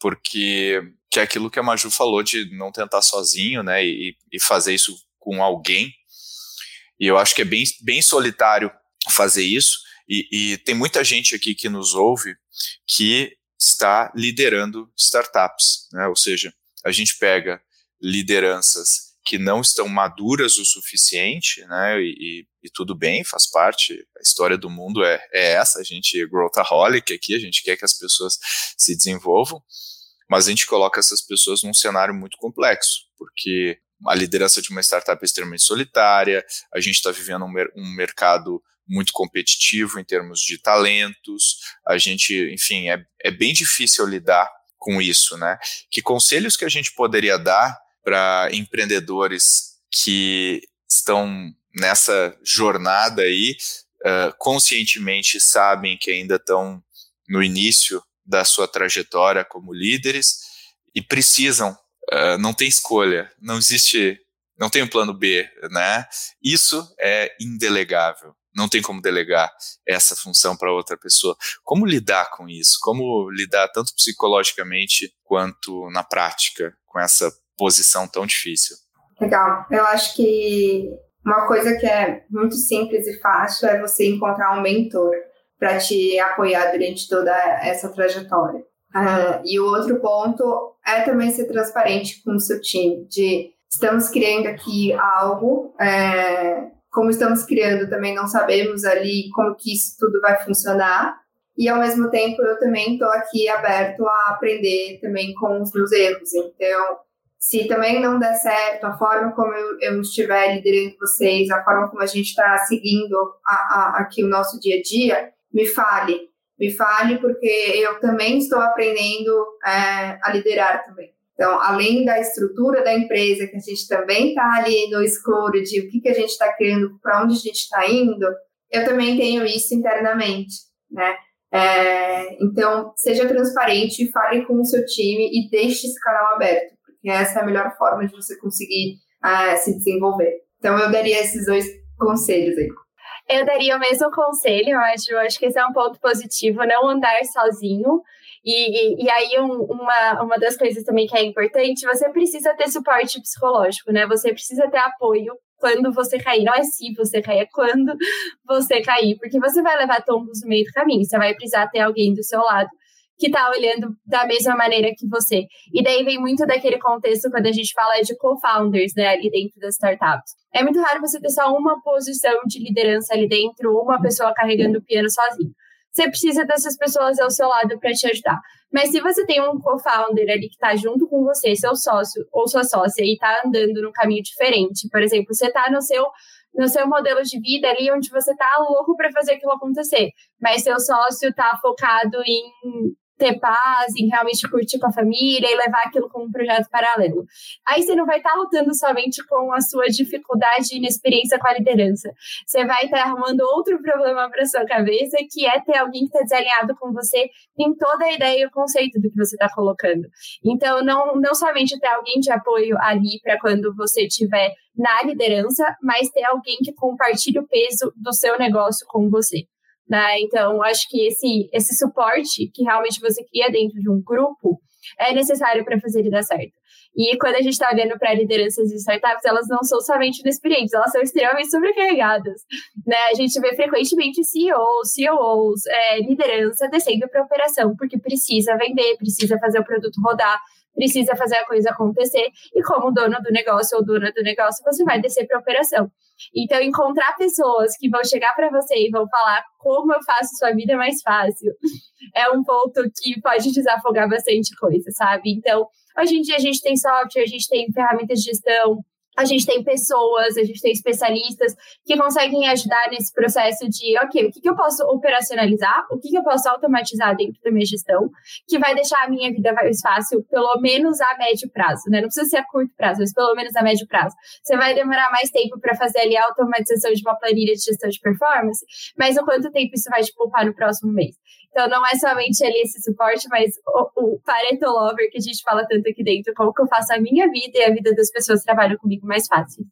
porque que é aquilo que a Maju falou de não tentar sozinho, né, e, e fazer isso com alguém. E eu acho que é bem, bem solitário fazer isso. E, e tem muita gente aqui que nos ouve que está liderando startups, né? ou seja, a gente pega lideranças que não estão maduras o suficiente, né? E, e, tudo bem, faz parte. A história do mundo é, é essa. A gente é growthaholic aqui, a gente quer que as pessoas se desenvolvam, mas a gente coloca essas pessoas num cenário muito complexo, porque a liderança de uma startup é extremamente solitária, a gente está vivendo um, mer um mercado muito competitivo em termos de talentos. A gente, enfim, é, é bem difícil lidar com isso, né? Que conselhos que a gente poderia dar para empreendedores que estão nessa jornada aí, uh, conscientemente sabem que ainda estão no início da sua trajetória como líderes e precisam, uh, não tem escolha, não existe, não tem um plano B, né? Isso é indelegável não tem como delegar essa função para outra pessoa. Como lidar com isso? Como lidar tanto psicologicamente quanto na prática com essa posição tão difícil? Legal. Eu acho que uma coisa que é muito simples e fácil é você encontrar um mentor para te apoiar durante toda essa trajetória. Uh, e o outro ponto é também ser transparente com o seu time, de estamos criando aqui algo, é, como estamos criando, também não sabemos ali como que isso tudo vai funcionar. E ao mesmo tempo eu também estou aqui aberto a aprender também com os meus erros. Então, se também não der certo, a forma como eu, eu estiver liderando vocês, a forma como a gente está seguindo a, a, aqui o nosso dia a dia, me fale. me fale, porque eu também estou aprendendo é, a liderar também. Então, além da estrutura da empresa, que a gente também está ali no escuro de o que, que a gente está criando, para onde a gente está indo, eu também tenho isso internamente, né? É, então, seja transparente, fale com o seu time e deixe esse canal aberto, porque essa é a melhor forma de você conseguir uh, se desenvolver. Então, eu daria esses dois conselhos aí. Eu daria o mesmo conselho, eu acho, eu acho que esse é um ponto positivo, não andar sozinho. E, e aí, um, uma, uma das coisas também que é importante, você precisa ter suporte psicológico, né? Você precisa ter apoio quando você cair. Não é se você cair, é quando você cair. Porque você vai levar tombos no meio do caminho. Você vai precisar ter alguém do seu lado que está olhando da mesma maneira que você. E daí vem muito daquele contexto quando a gente fala de co-founders, né, ali dentro das startups. É muito raro você ter só uma posição de liderança ali dentro, uma pessoa carregando o piano sozinho você precisa dessas pessoas ao seu lado para te ajudar. Mas se você tem um co-founder ali que está junto com você, seu sócio ou sua sócia, e está andando num caminho diferente, por exemplo, você está no seu no seu modelo de vida ali onde você está louco para fazer aquilo acontecer, mas seu sócio está focado em ter paz, em realmente curtir com a família e levar aquilo como um projeto paralelo. Aí você não vai estar lutando somente com a sua dificuldade e inexperiência com a liderança. Você vai estar arrumando outro problema para sua cabeça, que é ter alguém que está desalinhado com você em toda a ideia e o conceito do que você está colocando. Então, não, não somente ter alguém de apoio ali para quando você estiver na liderança, mas ter alguém que compartilhe o peso do seu negócio com você. Né? Então, acho que esse, esse suporte que realmente você cria dentro de um grupo é necessário para fazer ele dar certo. E quando a gente está olhando para lideranças de startups, elas não são somente inexperientes, elas são extremamente sobrecarregadas. Né? A gente vê frequentemente CEOs, CEOs, é, liderança descendo para operação, porque precisa vender, precisa fazer o produto rodar, precisa fazer a coisa acontecer. E como dono do negócio ou dona do negócio, você vai descer para operação. Então, encontrar pessoas que vão chegar para você e vão falar como eu faço sua vida mais fácil é um ponto que pode desafogar bastante coisa, sabe? Então, hoje em dia a gente tem software, a gente tem ferramentas de gestão, a gente tem pessoas, a gente tem especialistas que conseguem ajudar nesse processo de, ok, o que, que eu posso operacionalizar, o que, que eu posso automatizar dentro da minha gestão, que vai deixar a minha vida mais fácil, pelo menos a médio prazo, né? Não precisa ser a curto prazo, mas pelo menos a médio prazo. Você vai demorar mais tempo para fazer ali a automatização de uma planilha de gestão de performance, mas o quanto tempo isso vai te poupar no próximo mês? Então, não é somente ali esse suporte, mas o, o Pareto Lover que a gente fala tanto aqui dentro, como que eu faço a minha vida e a vida das pessoas que trabalham comigo mais fácil.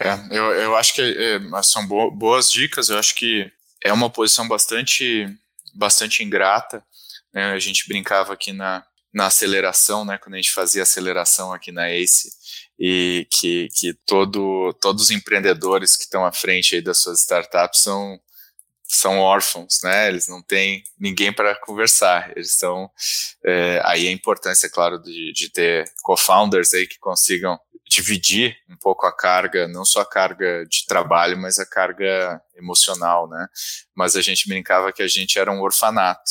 É, eu, eu acho que é, são boas dicas, eu acho que é uma posição bastante, bastante ingrata. Né? A gente brincava aqui na, na aceleração, né, quando a gente fazia aceleração aqui na ACE, e que, que todo, todos os empreendedores que estão à frente aí das suas startups são são órfãos, né? Eles não têm ninguém para conversar. Eles são é, aí a importância, claro, de, de ter co-founders aí que consigam dividir um pouco a carga, não só a carga de trabalho, mas a carga emocional, né? Mas a gente brincava que a gente era um orfanato,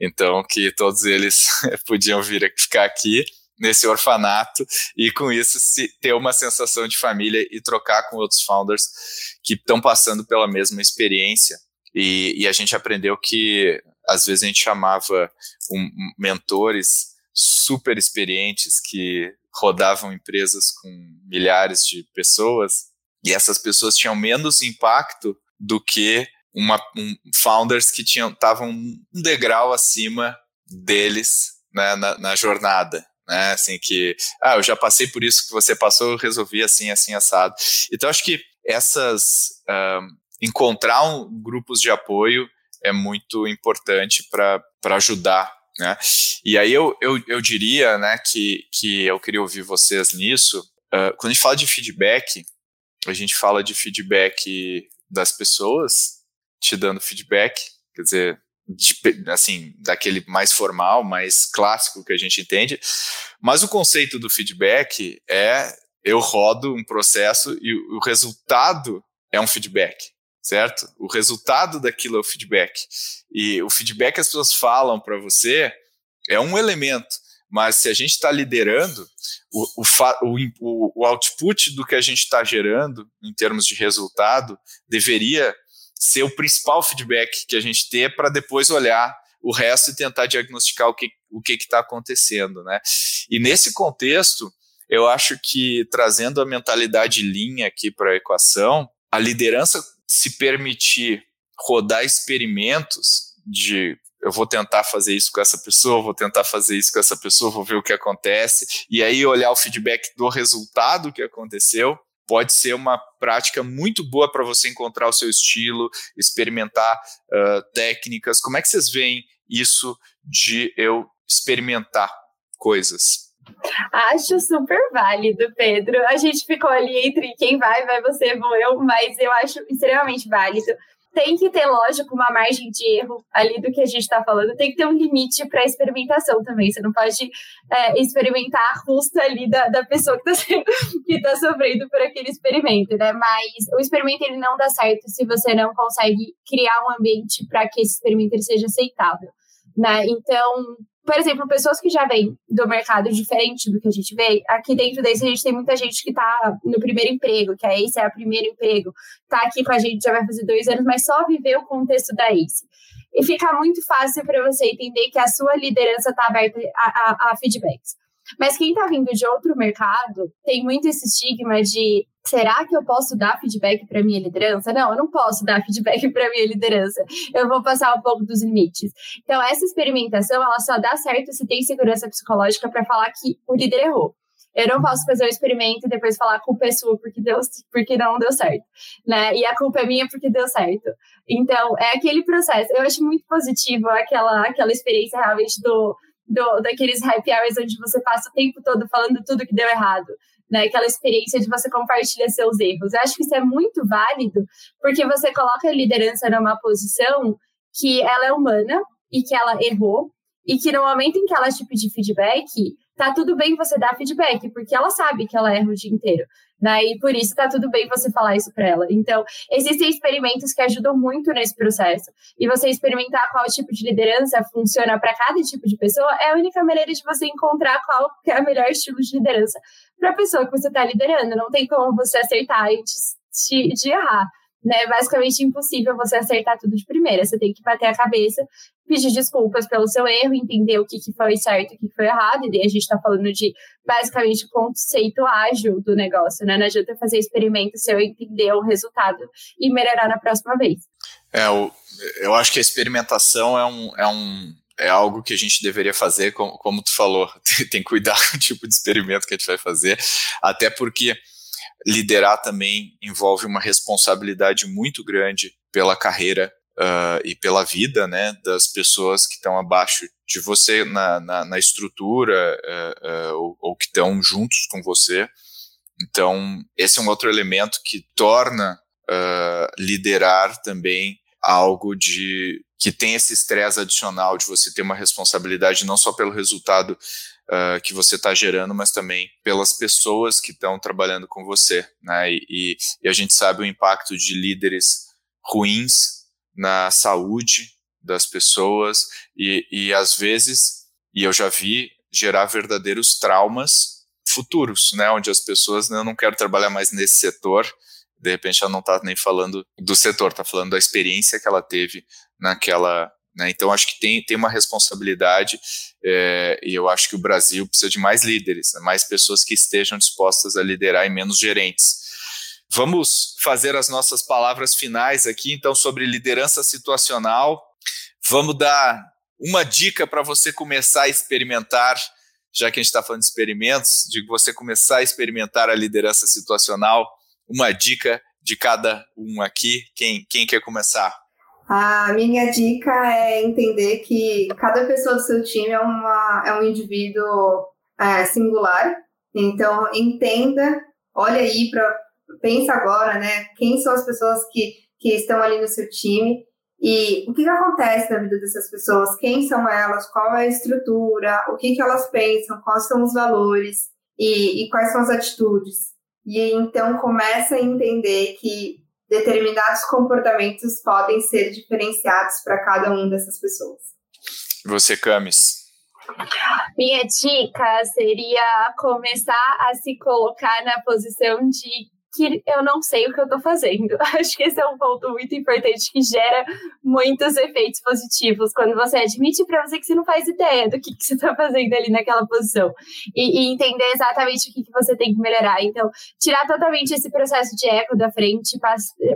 então que todos eles podiam vir ficar aqui nesse orfanato e com isso se ter uma sensação de família e trocar com outros founders que estão passando pela mesma experiência e, e, a gente aprendeu que às vezes a gente chamava um, mentores super experientes que rodavam empresas com milhares de pessoas e essas pessoas tinham menos impacto do que uma, um, founders que estavam um degrau acima deles né, na, na, jornada. Né, assim que, ah, eu já passei por isso que você passou, eu resolvi assim, assim, assado. Então, acho que essas, uh, encontrar um, grupos de apoio é muito importante para ajudar. Né? E aí eu, eu, eu diria né, que, que eu queria ouvir vocês nisso. Uh, quando a gente fala de feedback, a gente fala de feedback das pessoas te dando feedback, quer dizer, de, assim, daquele mais formal, mais clássico que a gente entende. Mas o conceito do feedback é eu rodo um processo e o resultado é um feedback certo? O resultado daquilo é o feedback. E o feedback que as pessoas falam para você é um elemento, mas se a gente está liderando, o, o, o, output do que a gente está gerando em termos de resultado deveria ser o principal feedback que a gente ter para depois olhar o resto e tentar diagnosticar o que o que está acontecendo, né? E nesse contexto, eu acho que trazendo a mentalidade linha aqui para a equação, a liderança se permitir rodar experimentos de eu vou tentar fazer isso com essa pessoa, vou tentar fazer isso com essa pessoa, vou ver o que acontece, e aí olhar o feedback do resultado que aconteceu, pode ser uma prática muito boa para você encontrar o seu estilo, experimentar uh, técnicas. Como é que vocês veem isso de eu experimentar coisas? Acho super válido, Pedro. A gente ficou ali entre quem vai, vai você, vou eu, mas eu acho extremamente válido tem que ter, lógico, uma margem de erro ali do que a gente está falando, tem que ter um limite para experimentação também. Você não pode é, experimentar a custa ali da, da pessoa que está tá sofrendo por aquele experimento, né? Mas o experimento ele não dá certo se você não consegue criar um ambiente para que esse experimento seja aceitável. Né? Então, por exemplo, pessoas que já vêm do mercado diferente do que a gente vê, aqui dentro desse a gente tem muita gente que está no primeiro emprego, que a ACE é o primeiro emprego, está aqui com a gente já vai fazer dois anos, mas só viveu o contexto da ACE. E fica muito fácil para você entender que a sua liderança está aberta a, a, a feedbacks. Mas quem está vindo de outro mercado tem muito esse estigma de será que eu posso dar feedback para minha liderança? Não, eu não posso dar feedback para minha liderança. Eu vou passar um pouco dos limites. Então, essa experimentação, ela só dá certo se tem segurança psicológica para falar que o líder errou. Eu não posso fazer o experimento e depois falar a culpa é sua porque, deu, porque não deu certo, né? E a culpa é minha porque deu certo. Então, é aquele processo. Eu acho muito positivo aquela, aquela experiência realmente do, do, daqueles happy hours onde você passa o tempo todo falando tudo que deu errado né? Aquela experiência de você compartilhar seus erros. Eu acho que isso é muito válido, porque você coloca a liderança numa posição que ela é humana e que ela errou, e que no momento em que ela te pedir feedback, tá tudo bem você dar feedback, porque ela sabe que ela erra o dia inteiro. Né? E por isso tá tudo bem você falar isso para ela. Então, existem experimentos que ajudam muito nesse processo. E você experimentar qual tipo de liderança funciona para cada tipo de pessoa é a única maneira de você encontrar qual é o melhor estilo de liderança para a pessoa que você está liderando. Não tem como você acertar antes de errar né? É basicamente impossível você acertar tudo de primeira. Você tem que bater a cabeça, pedir desculpas pelo seu erro, entender o que, que foi certo e o que foi errado. E daí a gente está falando de basicamente conceito ágil do negócio, né? Não adianta fazer experimento se eu entender o resultado e melhorar na próxima vez. É, eu, eu acho que a experimentação é um, é um é algo que a gente deveria fazer, como, como tu falou, tem, tem que cuidar do tipo de experimento que a gente vai fazer, até porque liderar também envolve uma responsabilidade muito grande pela carreira uh, e pela vida né, das pessoas que estão abaixo de você na, na, na estrutura uh, uh, ou, ou, que estão juntos com você. Então, esse é um outro elemento que torna liderar também algo de que tem esse estresse adicional de você ter uma responsabilidade não só pelo resultado uh, que você está gerando, mas também pelas pessoas que estão trabalhando com você. Né? E, e, a gente sabe o impacto de líderes ruins na saúde das pessoas e, e às vezes, e eu já vi gerar verdadeiros traumas futuros, né? Onde as pessoas, né, eu não quero trabalhar mais nesse setor, de repente ela não está nem falando do setor, está falando da experiência que ela teve naquela né? Então, acho que tem, tem uma responsabilidade é, e eu acho que o Brasil precisa de mais líderes, né? mais pessoas que estejam dispostas a liderar e menos gerentes. Vamos fazer as nossas palavras finais aqui, então, sobre liderança situacional. Vamos dar uma dica para você começar a experimentar, já que a gente está falando de experimentos, de você começar a experimentar a liderança situacional. Uma dica de cada um aqui. Quem, quem quer começar? A minha dica é entender que cada pessoa do seu time é, uma, é um indivíduo é, singular. Então, entenda, olha aí para pensa agora, né? Quem são as pessoas que, que estão ali no seu time e o que, que acontece na vida dessas pessoas? Quem são elas? Qual é a estrutura? O que, que elas pensam? Quais são os valores? E, e quais são as atitudes? E então começa a entender que determinados comportamentos podem ser diferenciados para cada uma dessas pessoas. Você, Camis? Minha dica seria começar a se colocar na posição de que eu não sei o que eu estou fazendo. Acho que esse é um ponto muito importante que gera muitos efeitos positivos quando você admite para você que você não faz ideia do que, que você está fazendo ali naquela posição e, e, entender exatamente o que, que você tem que melhorar. Então, tirar totalmente esse processo de eco da frente,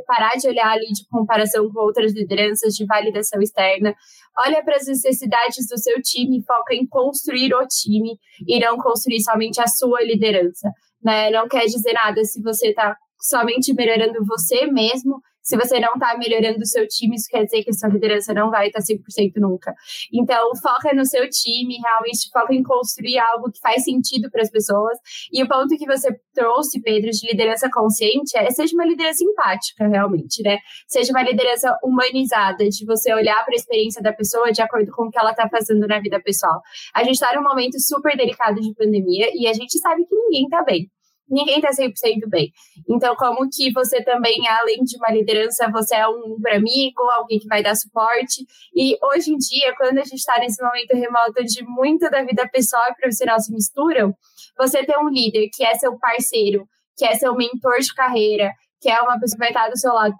parar de olhar ali de comparação com outras lideranças, de validação externa. Olha para as necessidades do seu time foca em construir o time e não construir somente a sua liderança né? Não quer dizer nada se você está somente melhorando você mesmo. Se você não está melhorando o seu time, isso quer dizer que a sua liderança não vai estar 100% nunca. Então, foca no seu time, realmente foca em construir algo que faz sentido para as pessoas. E o ponto que você trouxe, Pedro, de liderança consciente, é seja uma liderança empática, realmente, né? Seja uma liderança humanizada, de você olhar para a experiência da pessoa de acordo com o que ela está fazendo na vida pessoal. A gente está num momento super delicado de pandemia e a gente sabe que ninguém está bem ninguém está 100% bem. Então, como que você também, além de uma liderança, você é um amigo, alguém que vai dar suporte. E hoje em dia, quando a gente está nesse momento remoto onde muito da vida pessoal e profissional se misturam, você ter um líder que é seu parceiro, que é seu mentor de carreira, que é uma pessoa que vai estar do seu lado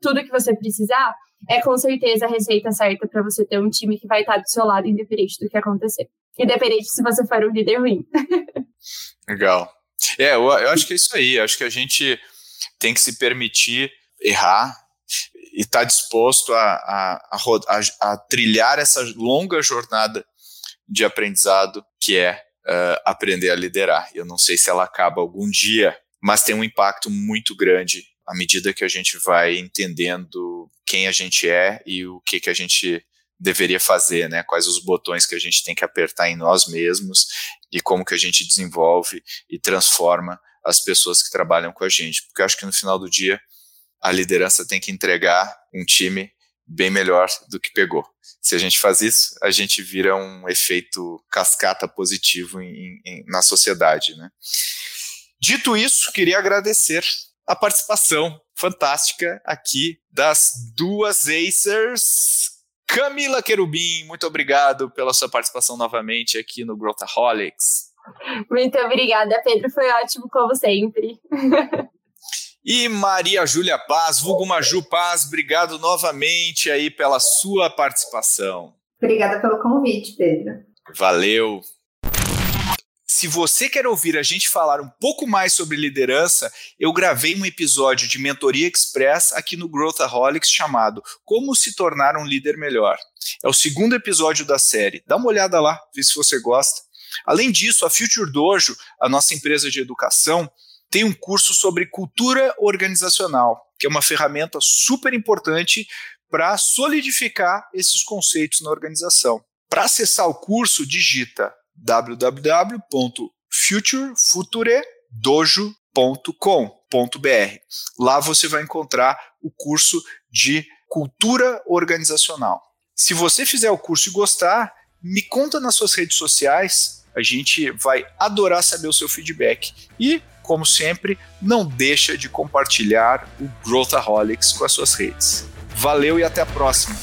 tudo que você precisar, é com certeza a receita certa para você ter um time que vai estar do seu lado, independente do que acontecer. Independente se você for um líder ruim. Legal. É, eu, eu acho que é isso aí. Eu acho que a gente tem que se permitir errar e estar tá disposto a, a, a, a, trilhar essa longa jornada de aprendizado que é uh, aprender a liderar. Eu não sei se ela acaba algum dia, mas tem um impacto muito grande à medida que a gente vai entendendo quem a gente é e o que, que a gente deveria fazer, né? Quais os botões que a gente tem que apertar em nós mesmos e como que a gente desenvolve e transforma as pessoas que trabalham com a gente. Porque acho que no final do dia a liderança tem que entregar um time bem melhor do que pegou. Se a gente faz isso, a gente vira um efeito cascata positivo em, em, na sociedade, né? Dito isso, queria agradecer a participação fantástica aqui das duas Acers Camila Querubim, muito obrigado pela sua participação novamente aqui no Growthaholics. Muito obrigada, Pedro. Foi ótimo, como sempre. E Maria Júlia Paz, vulgo Maju Paz, obrigado novamente aí pela sua participação. Obrigada pelo convite, Pedro. Valeu. Se você quer ouvir a gente falar um pouco mais sobre liderança, eu gravei um episódio de Mentoria Express aqui no Growthaholics chamado Como se tornar um líder melhor. É o segundo episódio da série. Dá uma olhada lá, vê se você gosta. Além disso, a Future Dojo, a nossa empresa de educação, tem um curso sobre cultura organizacional, que é uma ferramenta super importante para solidificar esses conceitos na organização. Para acessar o curso, digita www.futuredojo.com.br. Lá você vai encontrar o curso de cultura organizacional. Se você fizer o curso e gostar, me conta nas suas redes sociais. A gente vai adorar saber o seu feedback. E, como sempre, não deixa de compartilhar o Growthaholics com as suas redes. Valeu e até a próxima!